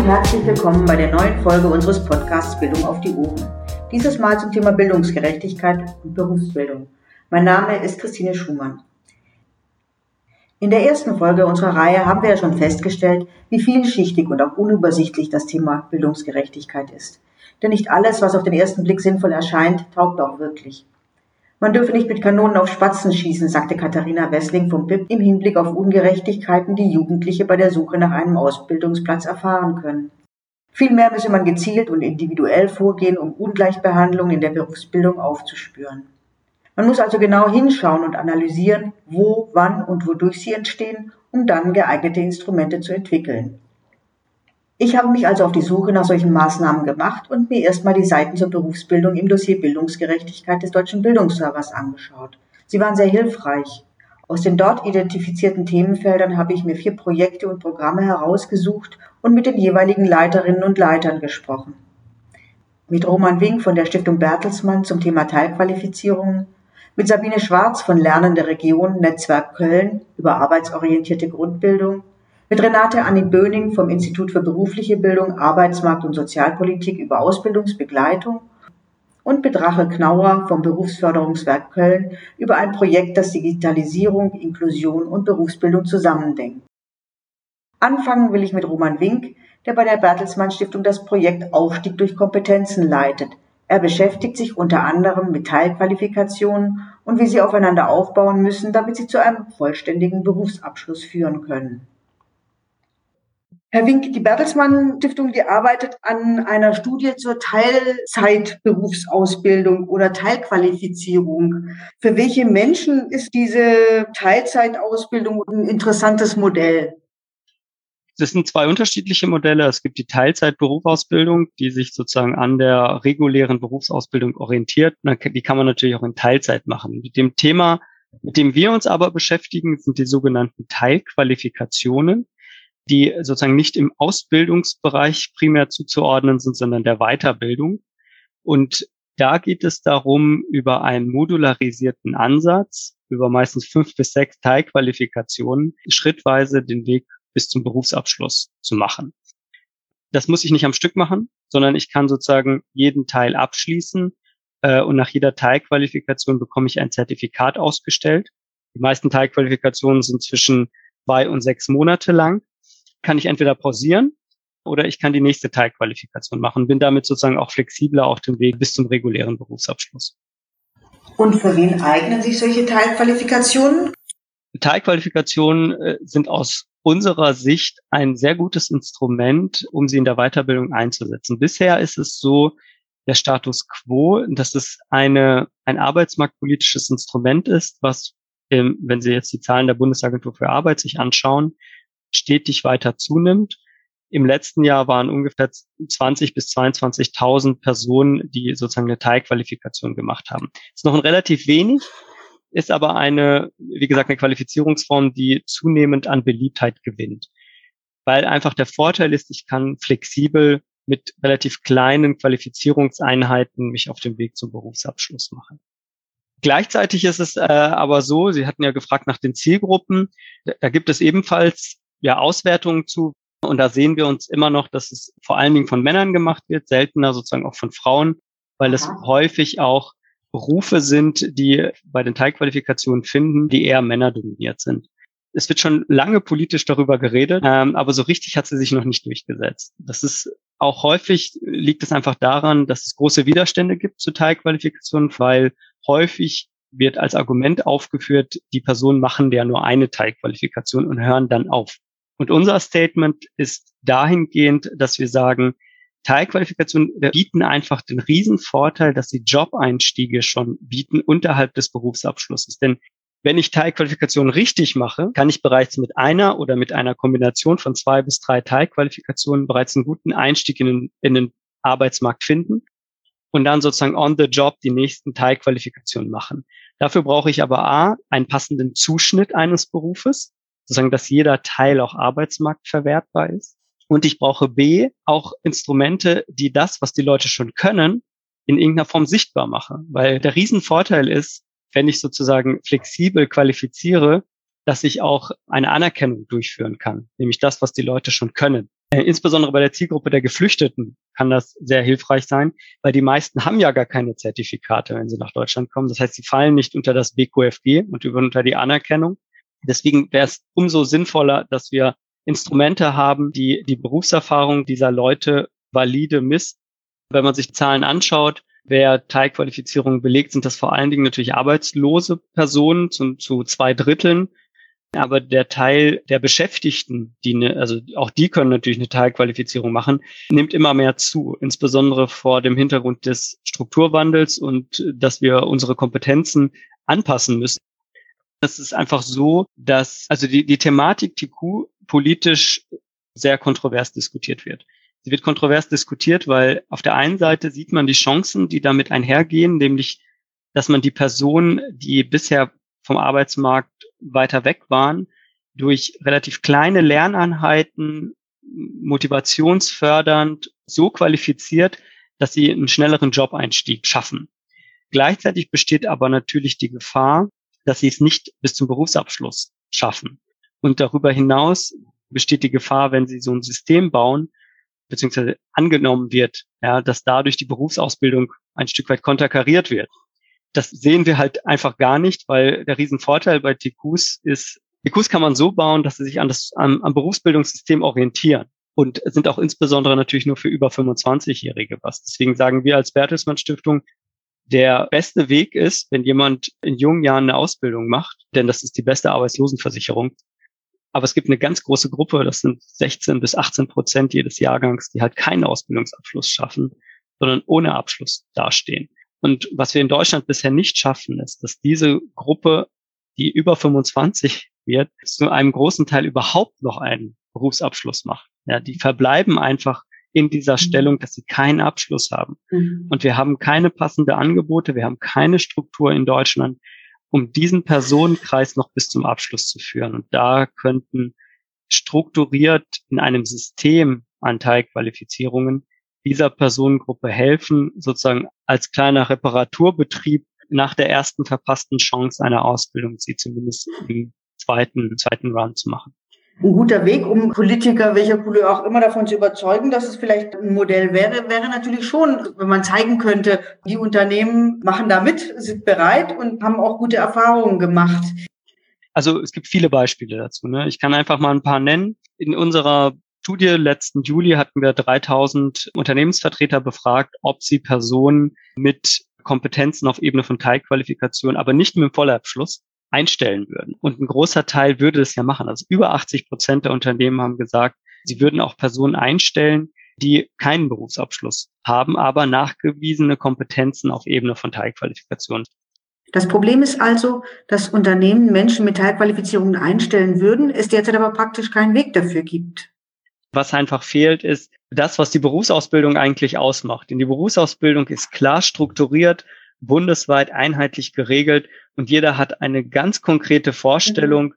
und herzlich willkommen bei der neuen Folge unseres Podcasts Bildung auf die Ohren. Dieses Mal zum Thema Bildungsgerechtigkeit und Berufsbildung. Mein Name ist Christine Schumann. In der ersten Folge unserer Reihe haben wir ja schon festgestellt, wie vielschichtig und auch unübersichtlich das Thema Bildungsgerechtigkeit ist. Denn nicht alles, was auf den ersten Blick sinnvoll erscheint, taugt auch wirklich. Man dürfe nicht mit Kanonen auf Spatzen schießen, sagte Katharina Wessling vom BIP im Hinblick auf Ungerechtigkeiten, die Jugendliche bei der Suche nach einem Ausbildungsplatz erfahren können. Vielmehr müsse man gezielt und individuell vorgehen, um Ungleichbehandlung in der Berufsbildung aufzuspüren. Man muss also genau hinschauen und analysieren, wo, wann und wodurch sie entstehen, um dann geeignete Instrumente zu entwickeln. Ich habe mich also auf die Suche nach solchen Maßnahmen gemacht und mir erstmal die Seiten zur Berufsbildung im Dossier Bildungsgerechtigkeit des Deutschen Bildungsservers angeschaut. Sie waren sehr hilfreich. Aus den dort identifizierten Themenfeldern habe ich mir vier Projekte und Programme herausgesucht und mit den jeweiligen Leiterinnen und Leitern gesprochen. Mit Roman Wink von der Stiftung Bertelsmann zum Thema Teilqualifizierungen, mit Sabine Schwarz von Lernende Region Netzwerk Köln über arbeitsorientierte Grundbildung, mit Renate Anni Böning vom Institut für berufliche Bildung, Arbeitsmarkt und Sozialpolitik über Ausbildungsbegleitung und mit Rachel Knauer vom Berufsförderungswerk Köln über ein Projekt, das Digitalisierung, Inklusion und Berufsbildung zusammendenkt. Anfangen will ich mit Roman Wink, der bei der Bertelsmann Stiftung das Projekt Aufstieg durch Kompetenzen leitet. Er beschäftigt sich unter anderem mit Teilqualifikationen und wie sie aufeinander aufbauen müssen, damit sie zu einem vollständigen Berufsabschluss führen können. Herr Wink, die Bertelsmann Stiftung, die arbeitet an einer Studie zur Teilzeitberufsausbildung oder Teilqualifizierung. Für welche Menschen ist diese Teilzeitausbildung ein interessantes Modell? Das sind zwei unterschiedliche Modelle. Es gibt die Teilzeitberufsausbildung, die sich sozusagen an der regulären Berufsausbildung orientiert. Die kann man natürlich auch in Teilzeit machen. Mit dem Thema, mit dem wir uns aber beschäftigen, sind die sogenannten Teilqualifikationen die sozusagen nicht im Ausbildungsbereich primär zuzuordnen sind, sondern der Weiterbildung. Und da geht es darum, über einen modularisierten Ansatz, über meistens fünf bis sechs Teilqualifikationen, schrittweise den Weg bis zum Berufsabschluss zu machen. Das muss ich nicht am Stück machen, sondern ich kann sozusagen jeden Teil abschließen äh, und nach jeder Teilqualifikation bekomme ich ein Zertifikat ausgestellt. Die meisten Teilqualifikationen sind zwischen zwei und sechs Monate lang kann ich entweder pausieren oder ich kann die nächste Teilqualifikation machen. Bin damit sozusagen auch flexibler auf dem Weg bis zum regulären Berufsabschluss. Und für wen eignen sich solche Teilqualifikationen? Teilqualifikationen äh, sind aus unserer Sicht ein sehr gutes Instrument, um sie in der Weiterbildung einzusetzen. Bisher ist es so, der Status quo, dass es eine, ein arbeitsmarktpolitisches Instrument ist, was, ähm, wenn Sie jetzt die Zahlen der Bundesagentur für Arbeit sich anschauen, stetig weiter zunimmt. Im letzten Jahr waren ungefähr 20 bis 22.000 Personen, die sozusagen eine Teilqualifikation gemacht haben. ist noch ein relativ wenig, ist aber eine, wie gesagt, eine Qualifizierungsform, die zunehmend an Beliebtheit gewinnt. Weil einfach der Vorteil ist, ich kann flexibel mit relativ kleinen Qualifizierungseinheiten mich auf dem Weg zum Berufsabschluss machen. Gleichzeitig ist es äh, aber so, Sie hatten ja gefragt nach den Zielgruppen, da gibt es ebenfalls ja, Auswertungen zu. Und da sehen wir uns immer noch, dass es vor allen Dingen von Männern gemacht wird, seltener sozusagen auch von Frauen, weil es häufig auch Berufe sind, die bei den Teilqualifikationen finden, die eher männerdominiert sind. Es wird schon lange politisch darüber geredet, ähm, aber so richtig hat sie sich noch nicht durchgesetzt. Das ist auch häufig liegt es einfach daran, dass es große Widerstände gibt zu Teilqualifikationen, weil häufig wird als Argument aufgeführt, die Personen machen ja nur eine Teilqualifikation und hören dann auf. Und unser Statement ist dahingehend, dass wir sagen, Teilqualifikationen bieten einfach den Riesenvorteil, dass sie Job-Einstiege schon bieten unterhalb des Berufsabschlusses. Denn wenn ich Teilqualifikationen richtig mache, kann ich bereits mit einer oder mit einer Kombination von zwei bis drei Teilqualifikationen bereits einen guten Einstieg in den, in den Arbeitsmarkt finden und dann sozusagen on the job die nächsten Teilqualifikationen machen. Dafür brauche ich aber A, einen passenden Zuschnitt eines Berufes sozusagen, dass jeder Teil auch arbeitsmarktverwertbar ist. Und ich brauche B, auch Instrumente, die das, was die Leute schon können, in irgendeiner Form sichtbar machen. Weil der Riesenvorteil ist, wenn ich sozusagen flexibel qualifiziere, dass ich auch eine Anerkennung durchführen kann, nämlich das, was die Leute schon können. Äh, insbesondere bei der Zielgruppe der Geflüchteten kann das sehr hilfreich sein, weil die meisten haben ja gar keine Zertifikate, wenn sie nach Deutschland kommen. Das heißt, sie fallen nicht unter das BQFG und unter die Anerkennung. Deswegen wäre es umso sinnvoller, dass wir Instrumente haben, die die Berufserfahrung dieser Leute valide misst. Wenn man sich Zahlen anschaut, wer Teilqualifizierungen belegt, sind das vor allen Dingen natürlich arbeitslose Personen zu, zu zwei Dritteln. Aber der Teil der Beschäftigten, die ne, also auch die können natürlich eine Teilqualifizierung machen, nimmt immer mehr zu, insbesondere vor dem Hintergrund des Strukturwandels und dass wir unsere Kompetenzen anpassen müssen. Es ist einfach so, dass also die, die Thematik TQ politisch sehr kontrovers diskutiert wird. Sie wird kontrovers diskutiert, weil auf der einen Seite sieht man die Chancen, die damit einhergehen, nämlich, dass man die Personen, die bisher vom Arbeitsmarkt weiter weg waren, durch relativ kleine Lerneinheiten motivationsfördernd so qualifiziert, dass sie einen schnelleren Job-Einstieg schaffen. Gleichzeitig besteht aber natürlich die Gefahr, dass sie es nicht bis zum Berufsabschluss schaffen. Und darüber hinaus besteht die Gefahr, wenn sie so ein System bauen, beziehungsweise angenommen wird, ja, dass dadurch die Berufsausbildung ein Stück weit konterkariert wird. Das sehen wir halt einfach gar nicht, weil der Riesenvorteil bei TQs ist, TQs kann man so bauen, dass sie sich an das, am, am Berufsbildungssystem orientieren und sind auch insbesondere natürlich nur für über 25-Jährige was. Deswegen sagen wir als Bertelsmann Stiftung, der beste Weg ist, wenn jemand in jungen Jahren eine Ausbildung macht, denn das ist die beste Arbeitslosenversicherung. Aber es gibt eine ganz große Gruppe, das sind 16 bis 18 Prozent jedes Jahrgangs, die halt keinen Ausbildungsabschluss schaffen, sondern ohne Abschluss dastehen. Und was wir in Deutschland bisher nicht schaffen, ist, dass diese Gruppe, die über 25 wird, zu einem großen Teil überhaupt noch einen Berufsabschluss macht. Ja, die verbleiben einfach in dieser mhm. Stellung, dass sie keinen Abschluss haben. Mhm. Und wir haben keine passende Angebote, wir haben keine Struktur in Deutschland, um diesen Personenkreis noch bis zum Abschluss zu führen. Und da könnten strukturiert in einem System an Teilqualifizierungen dieser Personengruppe helfen, sozusagen als kleiner Reparaturbetrieb nach der ersten verpassten Chance einer Ausbildung, sie zumindest im zweiten, zweiten Run zu machen ein guter Weg, um Politiker, welcher Couleur auch immer, davon zu überzeugen, dass es vielleicht ein Modell wäre, wäre natürlich schon, wenn man zeigen könnte, die Unternehmen machen da mit, sind bereit und haben auch gute Erfahrungen gemacht. Also es gibt viele Beispiele dazu. Ne? Ich kann einfach mal ein paar nennen. In unserer Studie letzten Juli hatten wir 3000 Unternehmensvertreter befragt, ob sie Personen mit Kompetenzen auf Ebene von Teilqualifikation, aber nicht mit dem Vollabschluss, einstellen würden. Und ein großer Teil würde es ja machen. Also über 80 Prozent der Unternehmen haben gesagt, sie würden auch Personen einstellen, die keinen Berufsabschluss haben, aber nachgewiesene Kompetenzen auf Ebene von Teilqualifikation. Das Problem ist also, dass Unternehmen Menschen mit Teilqualifizierungen einstellen würden, es derzeit aber praktisch keinen Weg dafür gibt. Was einfach fehlt, ist das, was die Berufsausbildung eigentlich ausmacht. Denn die Berufsausbildung ist klar strukturiert, bundesweit einheitlich geregelt und jeder hat eine ganz konkrete Vorstellung,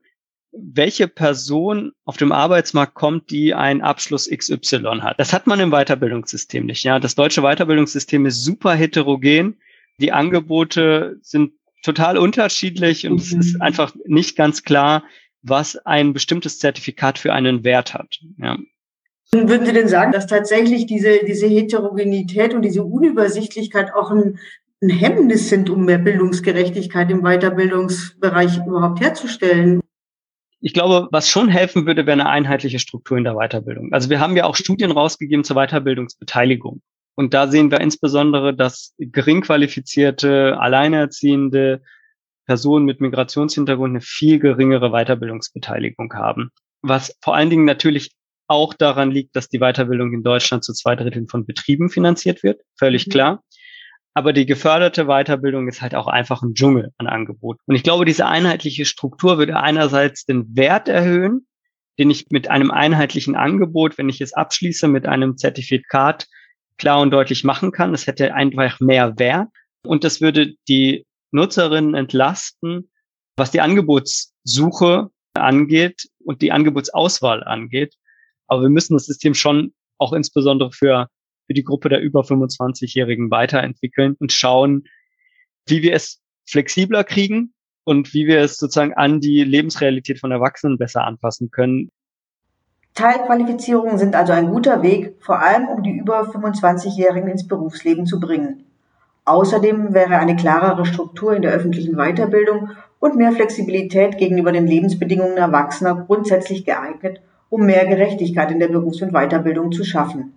welche Person auf dem Arbeitsmarkt kommt, die einen Abschluss XY hat. Das hat man im Weiterbildungssystem nicht. Ja, das deutsche Weiterbildungssystem ist super heterogen. Die Angebote sind total unterschiedlich und mhm. es ist mhm. einfach nicht ganz klar, was ein bestimmtes Zertifikat für einen Wert hat. Ja. Würden Sie denn sagen, dass tatsächlich diese, diese Heterogenität und diese Unübersichtlichkeit auch ein ein Hemmnis sind, um mehr Bildungsgerechtigkeit im Weiterbildungsbereich überhaupt herzustellen. Ich glaube, was schon helfen würde, wäre eine einheitliche Struktur in der Weiterbildung. Also wir haben ja auch Studien rausgegeben zur Weiterbildungsbeteiligung. Und da sehen wir insbesondere, dass gering qualifizierte, alleinerziehende Personen mit Migrationshintergrund eine viel geringere Weiterbildungsbeteiligung haben. Was vor allen Dingen natürlich auch daran liegt, dass die Weiterbildung in Deutschland zu zwei Dritteln von Betrieben finanziert wird. Völlig mhm. klar. Aber die geförderte Weiterbildung ist halt auch einfach ein Dschungel an Angebot. Und ich glaube, diese einheitliche Struktur würde einerseits den Wert erhöhen, den ich mit einem einheitlichen Angebot, wenn ich es abschließe, mit einem Zertifikat klar und deutlich machen kann. Es hätte einfach mehr Wert. Und das würde die Nutzerinnen entlasten, was die Angebotssuche angeht und die Angebotsauswahl angeht. Aber wir müssen das System schon auch insbesondere für für die Gruppe der über 25-Jährigen weiterentwickeln und schauen, wie wir es flexibler kriegen und wie wir es sozusagen an die Lebensrealität von Erwachsenen besser anpassen können. Teilqualifizierungen sind also ein guter Weg, vor allem um die über 25-Jährigen ins Berufsleben zu bringen. Außerdem wäre eine klarere Struktur in der öffentlichen Weiterbildung und mehr Flexibilität gegenüber den Lebensbedingungen Erwachsener grundsätzlich geeignet, um mehr Gerechtigkeit in der Berufs- und Weiterbildung zu schaffen.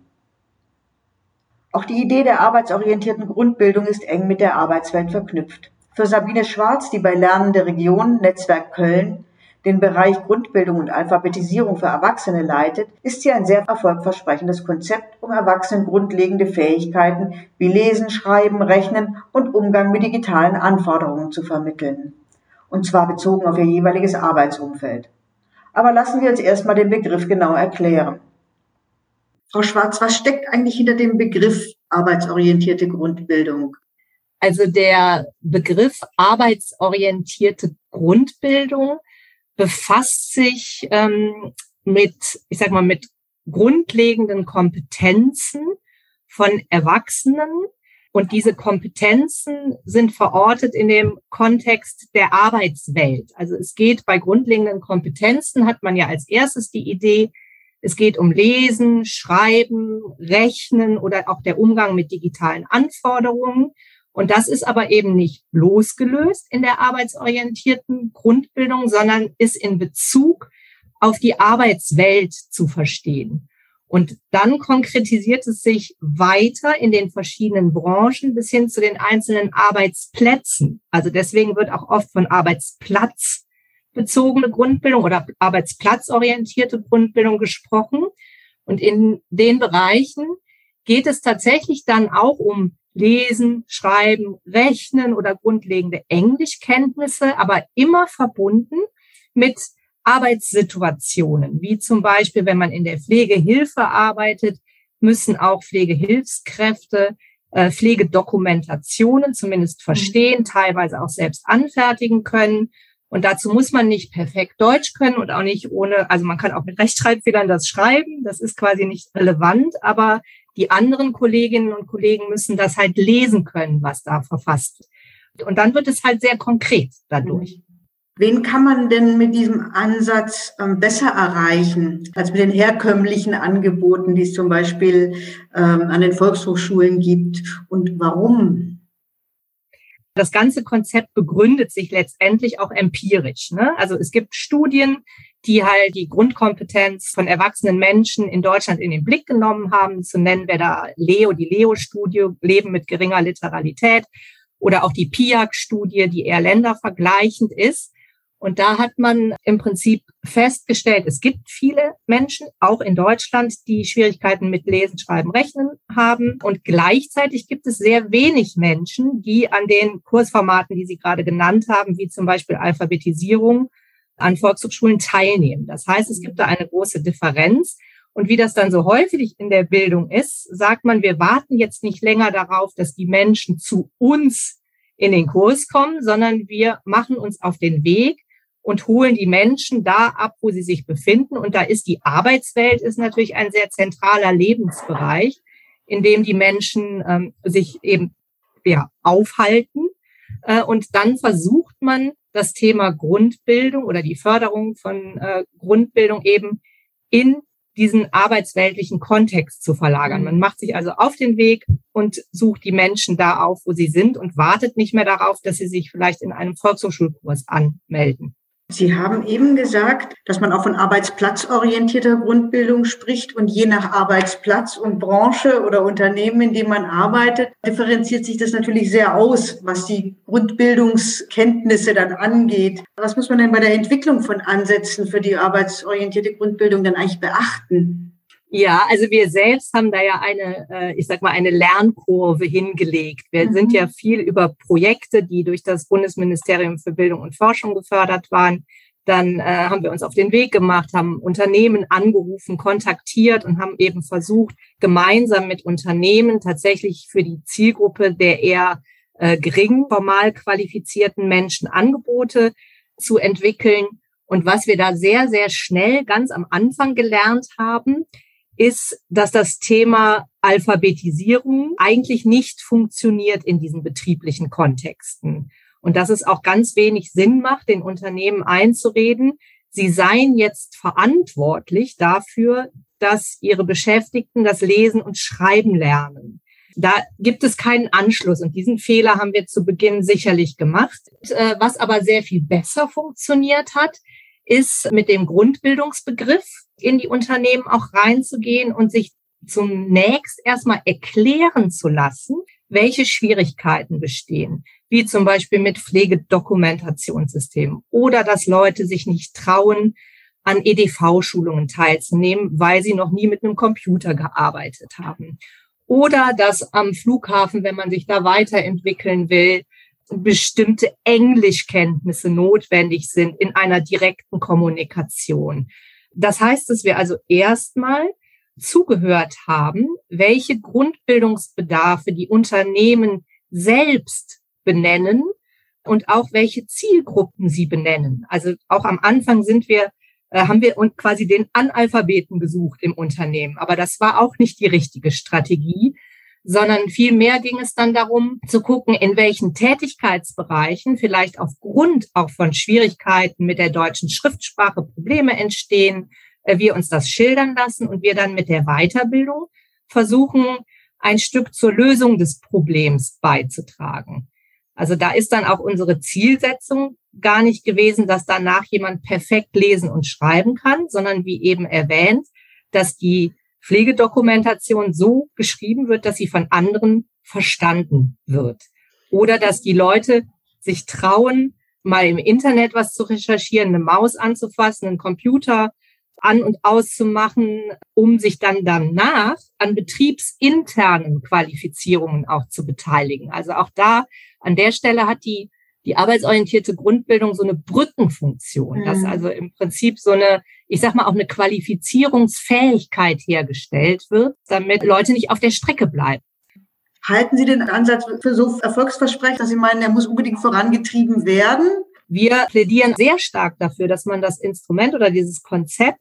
Auch die Idee der arbeitsorientierten Grundbildung ist eng mit der Arbeitswelt verknüpft. Für Sabine Schwarz, die bei Lernende Region Netzwerk Köln den Bereich Grundbildung und Alphabetisierung für Erwachsene leitet, ist sie ein sehr erfolgversprechendes Konzept, um Erwachsenen grundlegende Fähigkeiten wie Lesen, Schreiben, Rechnen und Umgang mit digitalen Anforderungen zu vermitteln. Und zwar bezogen auf ihr jeweiliges Arbeitsumfeld. Aber lassen wir uns erstmal den Begriff genau erklären. Frau Schwarz, was steckt eigentlich hinter dem Begriff arbeitsorientierte Grundbildung? Also der Begriff arbeitsorientierte Grundbildung befasst sich ähm, mit, ich sag mal, mit grundlegenden Kompetenzen von Erwachsenen. Und diese Kompetenzen sind verortet in dem Kontext der Arbeitswelt. Also es geht bei grundlegenden Kompetenzen, hat man ja als erstes die Idee, es geht um Lesen, Schreiben, Rechnen oder auch der Umgang mit digitalen Anforderungen. Und das ist aber eben nicht losgelöst in der arbeitsorientierten Grundbildung, sondern ist in Bezug auf die Arbeitswelt zu verstehen. Und dann konkretisiert es sich weiter in den verschiedenen Branchen bis hin zu den einzelnen Arbeitsplätzen. Also deswegen wird auch oft von Arbeitsplatzbezogene Grundbildung oder arbeitsplatzorientierte Grundbildung gesprochen. Und in den Bereichen geht es tatsächlich dann auch um Lesen, Schreiben, Rechnen oder grundlegende Englischkenntnisse, aber immer verbunden mit Arbeitssituationen, wie zum Beispiel, wenn man in der Pflegehilfe arbeitet, müssen auch Pflegehilfskräfte äh, Pflegedokumentationen zumindest verstehen, teilweise auch selbst anfertigen können. Und dazu muss man nicht perfekt Deutsch können und auch nicht ohne, also man kann auch mit Rechtschreibfehlern das schreiben, das ist quasi nicht relevant, aber die anderen Kolleginnen und Kollegen müssen das halt lesen können, was da verfasst wird. Und dann wird es halt sehr konkret dadurch. Wen kann man denn mit diesem Ansatz ähm, besser erreichen als mit den herkömmlichen Angeboten, die es zum Beispiel ähm, an den Volkshochschulen gibt? Und warum? Das ganze Konzept begründet sich letztendlich auch empirisch. Ne? Also es gibt Studien, die halt die Grundkompetenz von erwachsenen Menschen in Deutschland in den Blick genommen haben. Zu nennen wäre da Leo, die Leo-Studie, Leben mit geringer Literalität oder auch die PIAC-Studie, die eher ländervergleichend ist. Und da hat man im Prinzip festgestellt, es gibt viele Menschen, auch in Deutschland, die Schwierigkeiten mit Lesen, Schreiben, Rechnen haben. Und gleichzeitig gibt es sehr wenig Menschen, die an den Kursformaten, die Sie gerade genannt haben, wie zum Beispiel Alphabetisierung, an Volkshochschulen teilnehmen. Das heißt, es gibt da eine große Differenz. Und wie das dann so häufig in der Bildung ist, sagt man, wir warten jetzt nicht länger darauf, dass die Menschen zu uns in den Kurs kommen, sondern wir machen uns auf den Weg und holen die Menschen da ab, wo sie sich befinden. Und da ist die Arbeitswelt ist natürlich ein sehr zentraler Lebensbereich, in dem die Menschen ähm, sich eben ja, aufhalten. Äh, und dann versucht man das Thema Grundbildung oder die Förderung von äh, Grundbildung eben in diesen arbeitsweltlichen Kontext zu verlagern. Man macht sich also auf den Weg und sucht die Menschen da auf, wo sie sind und wartet nicht mehr darauf, dass sie sich vielleicht in einem Volkshochschulkurs anmelden. Sie haben eben gesagt, dass man auch von arbeitsplatzorientierter Grundbildung spricht und je nach Arbeitsplatz und Branche oder Unternehmen, in dem man arbeitet, differenziert sich das natürlich sehr aus, was die Grundbildungskenntnisse dann angeht. Was muss man denn bei der Entwicklung von Ansätzen für die arbeitsorientierte Grundbildung dann eigentlich beachten? Ja, also wir selbst haben da ja eine, äh, ich sag mal, eine Lernkurve hingelegt. Wir mhm. sind ja viel über Projekte, die durch das Bundesministerium für Bildung und Forschung gefördert waren. Dann äh, haben wir uns auf den Weg gemacht, haben Unternehmen angerufen, kontaktiert und haben eben versucht, gemeinsam mit Unternehmen tatsächlich für die Zielgruppe der eher äh, gering formal qualifizierten Menschen Angebote zu entwickeln. Und was wir da sehr, sehr schnell ganz am Anfang gelernt haben, ist, dass das Thema Alphabetisierung eigentlich nicht funktioniert in diesen betrieblichen Kontexten. Und dass es auch ganz wenig Sinn macht, den Unternehmen einzureden, sie seien jetzt verantwortlich dafür, dass ihre Beschäftigten das Lesen und Schreiben lernen. Da gibt es keinen Anschluss und diesen Fehler haben wir zu Beginn sicherlich gemacht. Äh, was aber sehr viel besser funktioniert hat, ist mit dem Grundbildungsbegriff in die Unternehmen auch reinzugehen und sich zunächst erstmal erklären zu lassen, welche Schwierigkeiten bestehen, wie zum Beispiel mit Pflegedokumentationssystemen oder dass Leute sich nicht trauen, an EDV-Schulungen teilzunehmen, weil sie noch nie mit einem Computer gearbeitet haben. Oder dass am Flughafen, wenn man sich da weiterentwickeln will, bestimmte Englischkenntnisse notwendig sind in einer direkten Kommunikation. Das heißt, dass wir also erstmal zugehört haben, welche Grundbildungsbedarfe die Unternehmen selbst benennen und auch welche Zielgruppen sie benennen. Also auch am Anfang sind wir äh, haben wir quasi den Analphabeten gesucht im Unternehmen. Aber das war auch nicht die richtige Strategie, sondern vielmehr ging es dann darum zu gucken, in welchen Tätigkeitsbereichen vielleicht aufgrund auch von Schwierigkeiten mit der deutschen Schriftsprache Probleme entstehen, äh, wir uns das schildern lassen und wir dann mit der Weiterbildung versuchen, ein Stück zur Lösung des Problems beizutragen. Also da ist dann auch unsere Zielsetzung gar nicht gewesen, dass danach jemand perfekt lesen und schreiben kann, sondern wie eben erwähnt, dass die Pflegedokumentation so geschrieben wird, dass sie von anderen verstanden wird. Oder dass die Leute sich trauen, mal im Internet was zu recherchieren, eine Maus anzufassen, einen Computer an- und auszumachen, um sich dann danach an betriebsinternen Qualifizierungen auch zu beteiligen. Also auch da an der Stelle hat die, die arbeitsorientierte Grundbildung so eine Brückenfunktion, mhm. dass also im Prinzip so eine, ich sag mal, auch eine Qualifizierungsfähigkeit hergestellt wird, damit Leute nicht auf der Strecke bleiben. Halten Sie den Ansatz für so erfolgsversprechend, dass Sie meinen, er muss unbedingt vorangetrieben werden? Wir plädieren sehr stark dafür, dass man das Instrument oder dieses Konzept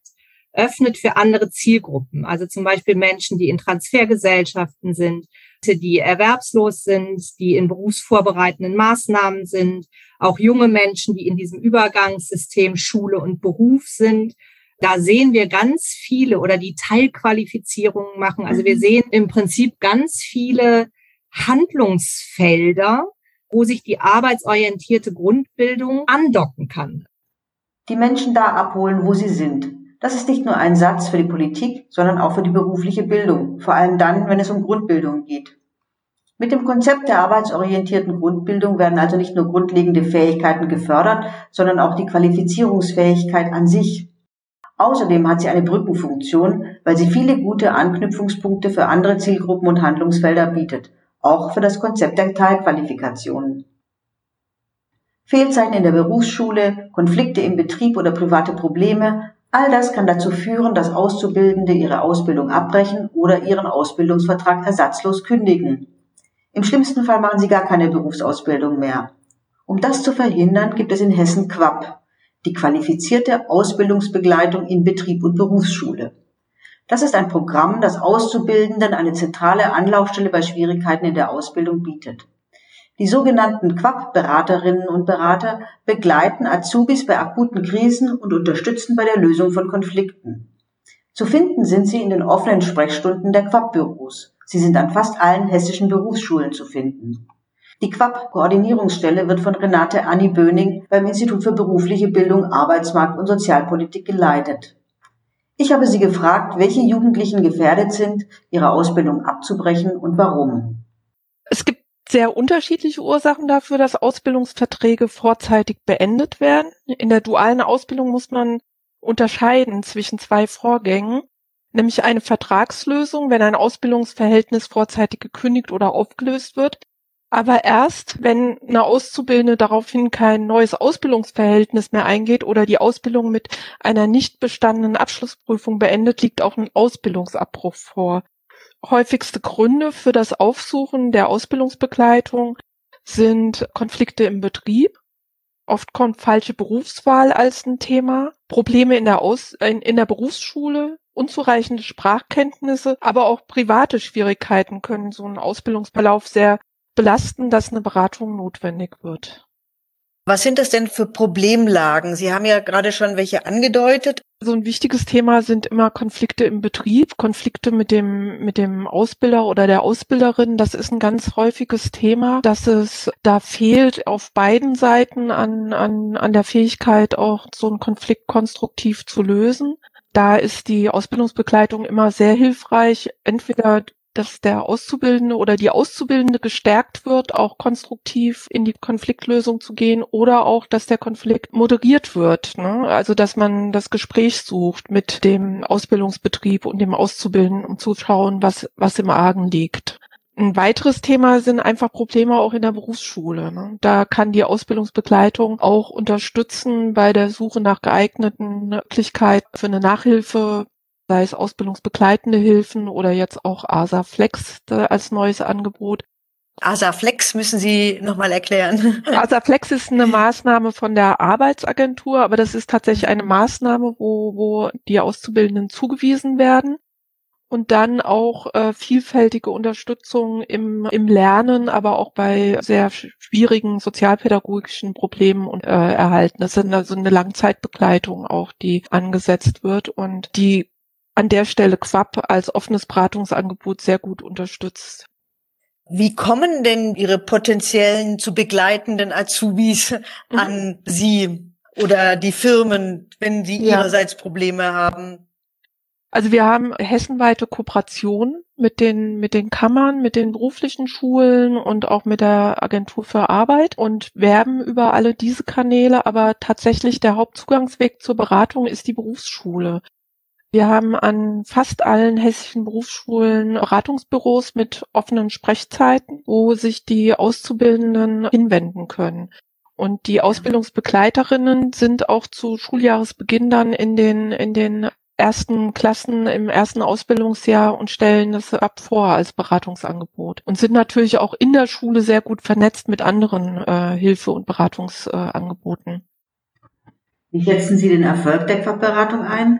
öffnet für andere Zielgruppen. Also zum Beispiel Menschen, die in Transfergesellschaften sind, die erwerbslos sind, die in berufsvorbereitenden Maßnahmen sind, auch junge Menschen, die in diesem Übergangssystem Schule und Beruf sind. Da sehen wir ganz viele oder die Teilqualifizierungen machen. Also wir mhm. sehen im Prinzip ganz viele Handlungsfelder, wo sich die arbeitsorientierte Grundbildung andocken kann. Die Menschen da abholen, wo sie sind. Das ist nicht nur ein Satz für die Politik, sondern auch für die berufliche Bildung, vor allem dann, wenn es um Grundbildung geht. Mit dem Konzept der arbeitsorientierten Grundbildung werden also nicht nur grundlegende Fähigkeiten gefördert, sondern auch die Qualifizierungsfähigkeit an sich. Außerdem hat sie eine Brückenfunktion, weil sie viele gute Anknüpfungspunkte für andere Zielgruppen und Handlungsfelder bietet, auch für das Konzept der Teilqualifikationen. Fehlzeiten in der Berufsschule, Konflikte im Betrieb oder private Probleme All das kann dazu führen, dass Auszubildende ihre Ausbildung abbrechen oder ihren Ausbildungsvertrag ersatzlos kündigen. Im schlimmsten Fall machen sie gar keine Berufsausbildung mehr. Um das zu verhindern, gibt es in Hessen QUAP, die qualifizierte Ausbildungsbegleitung in Betrieb und Berufsschule. Das ist ein Programm, das Auszubildenden eine zentrale Anlaufstelle bei Schwierigkeiten in der Ausbildung bietet. Die sogenannten Quap-Beraterinnen und Berater begleiten Azubis bei akuten Krisen und unterstützen bei der Lösung von Konflikten. Zu finden sind sie in den offenen Sprechstunden der Quap-Büros. Sie sind an fast allen hessischen Berufsschulen zu finden. Die Quap-Koordinierungsstelle wird von Renate Anni Böning beim Institut für berufliche Bildung, Arbeitsmarkt und Sozialpolitik geleitet. Ich habe sie gefragt, welche Jugendlichen gefährdet sind, ihre Ausbildung abzubrechen und warum. Sehr unterschiedliche Ursachen dafür, dass Ausbildungsverträge vorzeitig beendet werden. In der dualen Ausbildung muss man unterscheiden zwischen zwei Vorgängen, nämlich eine Vertragslösung, wenn ein Ausbildungsverhältnis vorzeitig gekündigt oder aufgelöst wird, aber erst, wenn eine Auszubildende daraufhin kein neues Ausbildungsverhältnis mehr eingeht oder die Ausbildung mit einer nicht bestandenen Abschlussprüfung beendet, liegt auch ein Ausbildungsabbruch vor häufigste Gründe für das Aufsuchen der Ausbildungsbegleitung sind Konflikte im Betrieb. Oft kommt falsche Berufswahl als ein Thema, Probleme in der, Aus in, in der Berufsschule, unzureichende Sprachkenntnisse, aber auch private Schwierigkeiten können so einen Ausbildungsverlauf sehr belasten, dass eine Beratung notwendig wird. Was sind das denn für Problemlagen? Sie haben ja gerade schon welche angedeutet. So ein wichtiges Thema sind immer Konflikte im Betrieb, Konflikte mit dem, mit dem Ausbilder oder der Ausbilderin. Das ist ein ganz häufiges Thema, dass es da fehlt auf beiden Seiten an, an, an der Fähigkeit, auch so einen Konflikt konstruktiv zu lösen. Da ist die Ausbildungsbegleitung immer sehr hilfreich, entweder dass der Auszubildende oder die Auszubildende gestärkt wird, auch konstruktiv in die Konfliktlösung zu gehen oder auch, dass der Konflikt moderiert wird. Ne? Also, dass man das Gespräch sucht mit dem Ausbildungsbetrieb und dem Auszubildenden, um zu schauen, was, was im Argen liegt. Ein weiteres Thema sind einfach Probleme auch in der Berufsschule. Ne? Da kann die Ausbildungsbegleitung auch unterstützen bei der Suche nach geeigneten Möglichkeiten für eine Nachhilfe sei es ausbildungsbegleitende Hilfen oder jetzt auch ASA Flex äh, als neues Angebot. ASA Flex müssen Sie nochmal erklären. ASA Flex ist eine Maßnahme von der Arbeitsagentur, aber das ist tatsächlich eine Maßnahme, wo, wo die Auszubildenden zugewiesen werden und dann auch äh, vielfältige Unterstützung im, im Lernen, aber auch bei sehr schwierigen sozialpädagogischen Problemen und, äh, erhalten. Das ist also eine Langzeitbegleitung auch, die angesetzt wird und die an der Stelle Quapp als offenes Beratungsangebot sehr gut unterstützt. Wie kommen denn Ihre potenziellen zu begleitenden Azubis mhm. an Sie oder die Firmen, wenn sie ja. ihrerseits Probleme haben? Also wir haben hessenweite Kooperation mit den, mit den Kammern, mit den beruflichen Schulen und auch mit der Agentur für Arbeit und werben über alle diese Kanäle, aber tatsächlich der Hauptzugangsweg zur Beratung ist die Berufsschule. Wir haben an fast allen hessischen Berufsschulen Beratungsbüros mit offenen Sprechzeiten, wo sich die Auszubildenden hinwenden können. Und die Ausbildungsbegleiterinnen sind auch zu Schuljahresbeginn dann in den, in den ersten Klassen im ersten Ausbildungsjahr und stellen das ab vor als Beratungsangebot und sind natürlich auch in der Schule sehr gut vernetzt mit anderen äh, Hilfe- und Beratungsangeboten. Äh, Wie schätzen Sie den Erfolg der Quabberatung ein?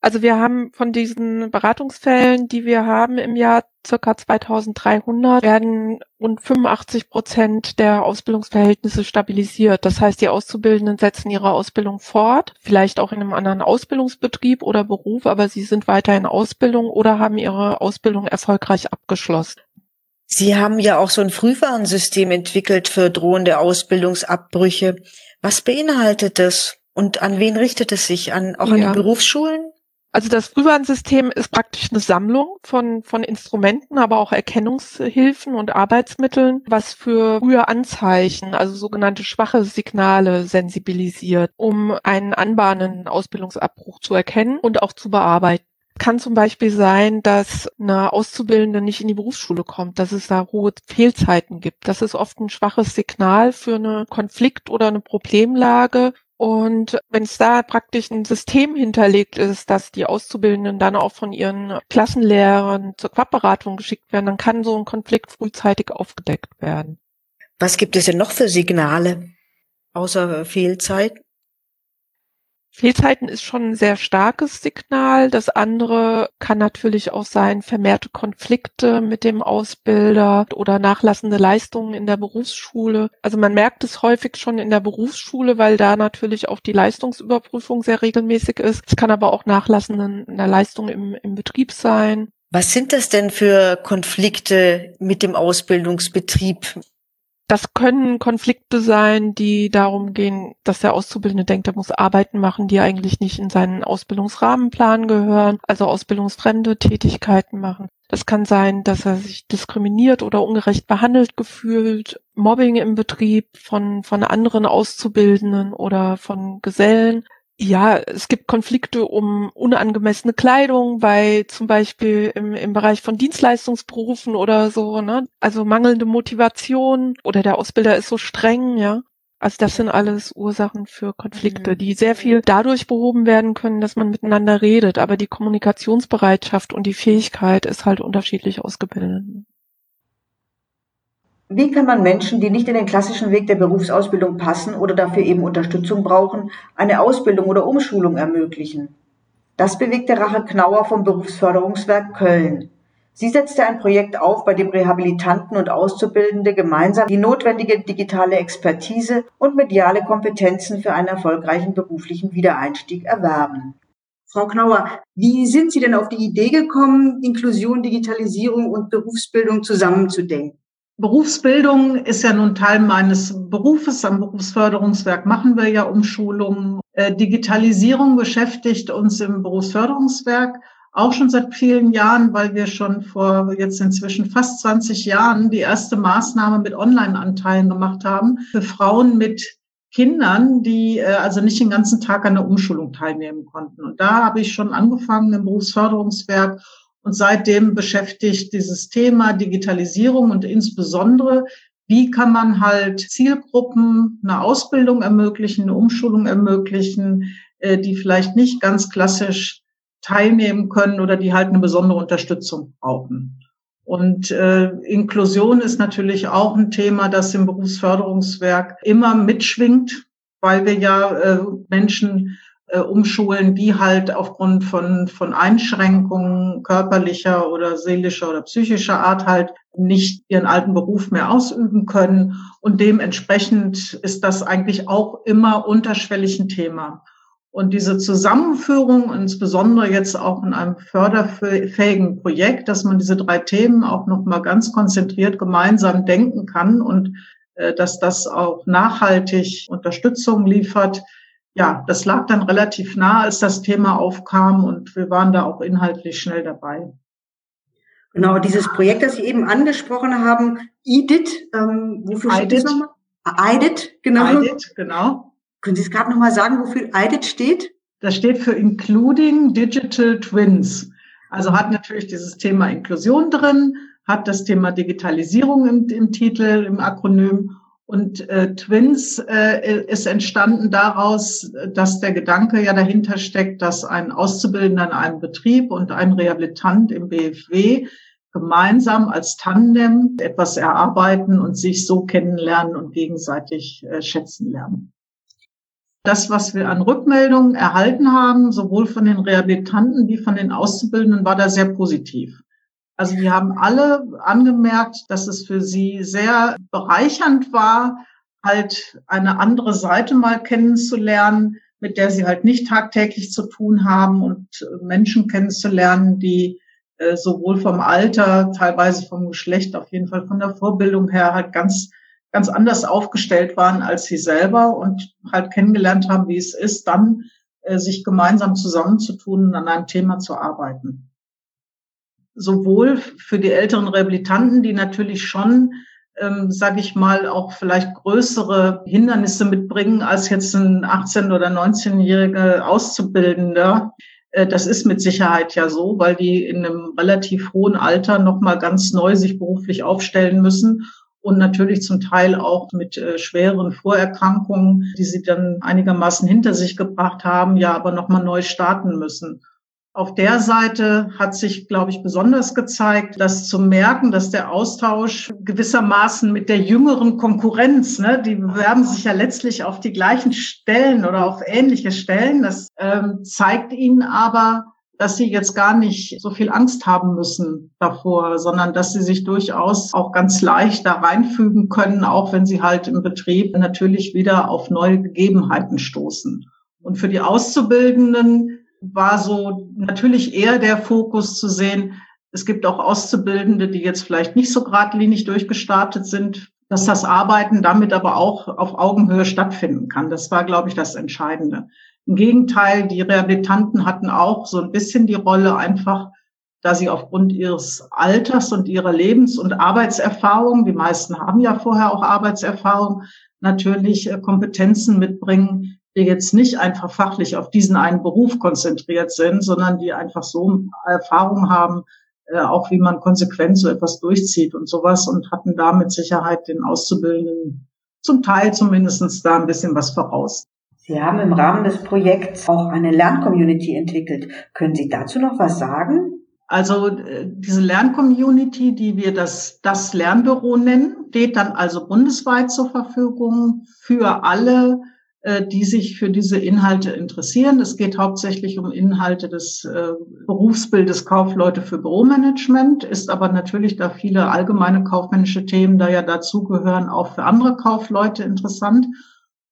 Also wir haben von diesen Beratungsfällen, die wir haben im Jahr circa 2300, werden rund 85 Prozent der Ausbildungsverhältnisse stabilisiert. Das heißt, die Auszubildenden setzen ihre Ausbildung fort, vielleicht auch in einem anderen Ausbildungsbetrieb oder Beruf, aber sie sind weiter in Ausbildung oder haben ihre Ausbildung erfolgreich abgeschlossen. Sie haben ja auch so ein Frühwarnsystem entwickelt für drohende Ausbildungsabbrüche. Was beinhaltet das? Und an wen richtet es sich? An, auch an ja. die Berufsschulen? Also das Frühwarnsystem ist praktisch eine Sammlung von, von Instrumenten, aber auch Erkennungshilfen und Arbeitsmitteln, was für frühe Anzeichen, also sogenannte schwache Signale sensibilisiert, um einen anbahnenden Ausbildungsabbruch zu erkennen und auch zu bearbeiten kann zum Beispiel sein, dass eine Auszubildende nicht in die Berufsschule kommt, dass es da hohe Fehlzeiten gibt. Das ist oft ein schwaches Signal für eine Konflikt- oder eine Problemlage, und wenn es da praktisch ein System hinterlegt ist, dass die Auszubildenden dann auch von ihren Klassenlehrern zur Quabberatung geschickt werden, dann kann so ein Konflikt frühzeitig aufgedeckt werden. Was gibt es denn noch für Signale außer Fehlzeit? Fehlzeiten ist schon ein sehr starkes Signal. Das andere kann natürlich auch sein, vermehrte Konflikte mit dem Ausbilder oder nachlassende Leistungen in der Berufsschule. Also man merkt es häufig schon in der Berufsschule, weil da natürlich auch die Leistungsüberprüfung sehr regelmäßig ist. Es kann aber auch nachlassende Leistung im, im Betrieb sein. Was sind das denn für Konflikte mit dem Ausbildungsbetrieb? Das können Konflikte sein, die darum gehen, dass der Auszubildende denkt, er muss Arbeiten machen, die eigentlich nicht in seinen Ausbildungsrahmenplan gehören, also ausbildungsfremde Tätigkeiten machen. Das kann sein, dass er sich diskriminiert oder ungerecht behandelt gefühlt, Mobbing im Betrieb von, von anderen Auszubildenden oder von Gesellen ja, es gibt Konflikte um unangemessene Kleidung bei zum Beispiel im, im Bereich von Dienstleistungsberufen oder so, ne? Also mangelnde Motivation oder der Ausbilder ist so streng, ja. Also das sind alles Ursachen für Konflikte, mhm. die sehr viel dadurch behoben werden können, dass man miteinander redet. Aber die Kommunikationsbereitschaft und die Fähigkeit ist halt unterschiedlich ausgebildet. Wie kann man Menschen, die nicht in den klassischen Weg der Berufsausbildung passen oder dafür eben Unterstützung brauchen, eine Ausbildung oder Umschulung ermöglichen? Das bewegt der Rache Knauer vom Berufsförderungswerk Köln. Sie setzte ein Projekt auf, bei dem Rehabilitanten und Auszubildende gemeinsam die notwendige digitale Expertise und mediale Kompetenzen für einen erfolgreichen beruflichen Wiedereinstieg erwerben. Frau Knauer, wie sind Sie denn auf die Idee gekommen, Inklusion, Digitalisierung und Berufsbildung zusammenzudenken? Berufsbildung ist ja nun Teil meines Berufes. Am Berufsförderungswerk machen wir ja Umschulungen. Äh, Digitalisierung beschäftigt uns im Berufsförderungswerk auch schon seit vielen Jahren, weil wir schon vor jetzt inzwischen fast 20 Jahren die erste Maßnahme mit Online-Anteilen gemacht haben für Frauen mit Kindern, die äh, also nicht den ganzen Tag an der Umschulung teilnehmen konnten. Und da habe ich schon angefangen im Berufsförderungswerk und seitdem beschäftigt dieses Thema Digitalisierung und insbesondere, wie kann man halt Zielgruppen eine Ausbildung ermöglichen, eine Umschulung ermöglichen, äh, die vielleicht nicht ganz klassisch teilnehmen können oder die halt eine besondere Unterstützung brauchen. Und äh, Inklusion ist natürlich auch ein Thema, das im Berufsförderungswerk immer mitschwingt, weil wir ja äh, Menschen äh, umschulen, die halt aufgrund von, von Einschränkungen körperlicher oder seelischer oder psychischer Art halt nicht ihren alten Beruf mehr ausüben können. Und dementsprechend ist das eigentlich auch immer unterschwellig ein Thema. Und diese Zusammenführung, insbesondere jetzt auch in einem förderfähigen Projekt, dass man diese drei Themen auch nochmal ganz konzentriert gemeinsam denken kann und äh, dass das auch nachhaltig Unterstützung liefert. Ja, das lag dann relativ nah, als das Thema aufkam und wir waren da auch inhaltlich schnell dabei. Genau, dieses Projekt, das Sie eben angesprochen haben, IDIT, ähm, wofür steht das nochmal? IDIT, genau. IDIT, genau. Können Sie es gerade nochmal sagen, wofür IDIT steht? Das steht für Including Digital Twins. Also hat natürlich dieses Thema Inklusion drin, hat das Thema Digitalisierung im, im Titel, im Akronym. Und äh, Twins äh, ist entstanden daraus, dass der Gedanke ja dahinter steckt, dass ein Auszubildender in einem Betrieb und ein Rehabilitant im BFW gemeinsam als Tandem etwas erarbeiten und sich so kennenlernen und gegenseitig äh, schätzen lernen das, was wir an Rückmeldungen erhalten haben, sowohl von den Rehabilitanten wie von den Auszubildenden, war da sehr positiv. Also die haben alle angemerkt, dass es für sie sehr bereichernd war, halt eine andere Seite mal kennenzulernen, mit der sie halt nicht tagtäglich zu tun haben und Menschen kennenzulernen, die äh, sowohl vom Alter, teilweise vom Geschlecht, auf jeden Fall von der Vorbildung her halt ganz ganz anders aufgestellt waren als sie selber und halt kennengelernt haben, wie es ist, dann äh, sich gemeinsam zusammenzutun und an einem Thema zu arbeiten. Sowohl für die älteren Rehabilitanten, die natürlich schon, ähm, sage ich mal, auch vielleicht größere Hindernisse mitbringen als jetzt ein 18- oder 19-jähriger Auszubildender. Äh, das ist mit Sicherheit ja so, weil die in einem relativ hohen Alter nochmal ganz neu sich beruflich aufstellen müssen und natürlich zum Teil auch mit äh, schweren Vorerkrankungen, die sie dann einigermaßen hinter sich gebracht haben, ja aber nochmal neu starten müssen. Auf der Seite hat sich, glaube ich, besonders gezeigt, dass zu merken, dass der Austausch gewissermaßen mit der jüngeren Konkurrenz, ne, die bewerben sich ja letztlich auf die gleichen Stellen oder auf ähnliche Stellen, das ähm, zeigt ihnen aber, dass sie jetzt gar nicht so viel Angst haben müssen davor, sondern dass sie sich durchaus auch ganz leicht da reinfügen können, auch wenn sie halt im Betrieb natürlich wieder auf neue Gegebenheiten stoßen. Und für die Auszubildenden war so natürlich eher der Fokus zu sehen, es gibt auch Auszubildende, die jetzt vielleicht nicht so geradlinig durchgestartet sind, dass das Arbeiten damit aber auch auf Augenhöhe stattfinden kann. Das war, glaube ich, das Entscheidende. Im Gegenteil, die Rehabilitanten hatten auch so ein bisschen die Rolle einfach, da sie aufgrund ihres Alters und ihrer Lebens- und Arbeitserfahrung, die meisten haben ja vorher auch Arbeitserfahrung, natürlich äh, Kompetenzen mitbringen, die jetzt nicht einfach fachlich auf diesen einen Beruf konzentriert sind, sondern die einfach so Erfahrung haben, äh, auch wie man konsequent so etwas durchzieht und sowas und hatten da mit Sicherheit den Auszubildenden zum Teil zumindestens da ein bisschen was voraus. Sie haben im Rahmen des Projekts auch eine Lerncommunity entwickelt. Können Sie dazu noch was sagen? Also äh, diese Lerncommunity, die wir das, das Lernbüro nennen, steht dann also bundesweit zur Verfügung für alle die sich für diese Inhalte interessieren. Es geht hauptsächlich um Inhalte des äh, Berufsbildes Kaufleute für Büromanagement, ist aber natürlich, da viele allgemeine kaufmännische Themen da ja dazugehören, auch für andere Kaufleute interessant.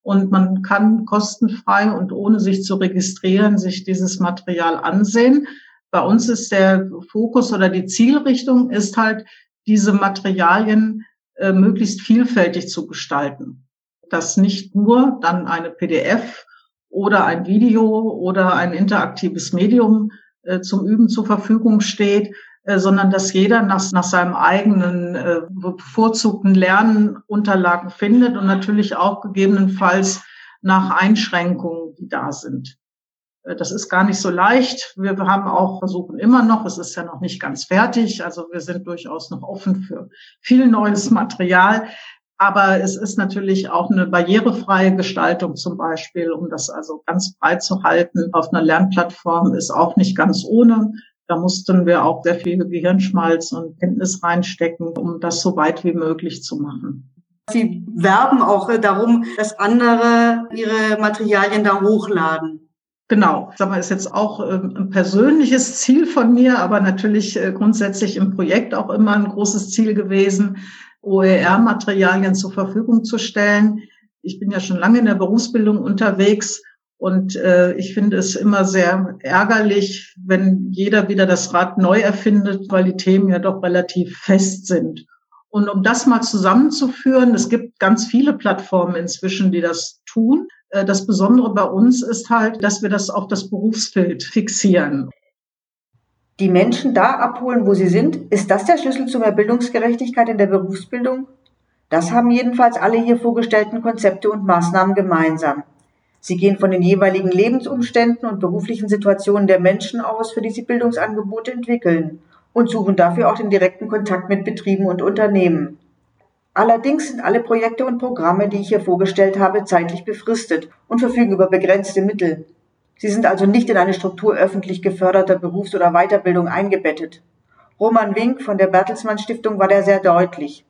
Und man kann kostenfrei und ohne sich zu registrieren sich dieses Material ansehen. Bei uns ist der Fokus oder die Zielrichtung ist halt, diese Materialien äh, möglichst vielfältig zu gestalten dass nicht nur dann eine PDF oder ein Video oder ein interaktives Medium äh, zum Üben zur Verfügung steht, äh, sondern dass jeder nach, nach seinem eigenen äh, bevorzugten Lernunterlagen findet und natürlich auch gegebenenfalls nach Einschränkungen, die da sind. Äh, das ist gar nicht so leicht. Wir haben auch versuchen immer noch, es ist ja noch nicht ganz fertig, also wir sind durchaus noch offen für viel neues Material, aber es ist natürlich auch eine barrierefreie Gestaltung zum Beispiel, um das also ganz breit zu halten. Auf einer Lernplattform ist auch nicht ganz ohne. Da mussten wir auch sehr viel Gehirnschmalz und Kenntnis reinstecken, um das so weit wie möglich zu machen. Sie werben auch darum, dass andere ihre Materialien da hochladen. Genau, sag mal, ist jetzt auch ähm, ein persönliches Ziel von mir, aber natürlich äh, grundsätzlich im Projekt auch immer ein großes Ziel gewesen, OER-Materialien zur Verfügung zu stellen. Ich bin ja schon lange in der Berufsbildung unterwegs und äh, ich finde es immer sehr ärgerlich, wenn jeder wieder das Rad neu erfindet, weil die Themen ja doch relativ fest sind. Und um das mal zusammenzuführen, es gibt ganz viele Plattformen inzwischen, die das tun. Äh, das Besondere bei uns ist halt, dass wir das auf das Berufsfeld fixieren die Menschen da abholen, wo sie sind? Ist das der Schlüssel zu mehr Bildungsgerechtigkeit in der Berufsbildung? Das haben jedenfalls alle hier vorgestellten Konzepte und Maßnahmen gemeinsam. Sie gehen von den jeweiligen Lebensumständen und beruflichen Situationen der Menschen aus, für die sie Bildungsangebote entwickeln und suchen dafür auch den direkten Kontakt mit Betrieben und Unternehmen. Allerdings sind alle Projekte und Programme, die ich hier vorgestellt habe, zeitlich befristet und verfügen über begrenzte Mittel. Sie sind also nicht in eine Struktur öffentlich geförderter Berufs- oder Weiterbildung eingebettet. Roman Wink von der Bertelsmann Stiftung war da sehr deutlich.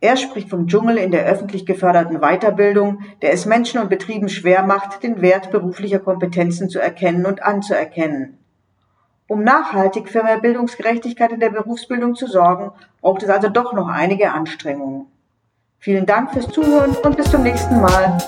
Er spricht vom Dschungel in der öffentlich geförderten Weiterbildung, der es Menschen und Betrieben schwer macht, den Wert beruflicher Kompetenzen zu erkennen und anzuerkennen. Um nachhaltig für mehr Bildungsgerechtigkeit in der Berufsbildung zu sorgen, braucht es also doch noch einige Anstrengungen. Vielen Dank fürs Zuhören und bis zum nächsten Mal.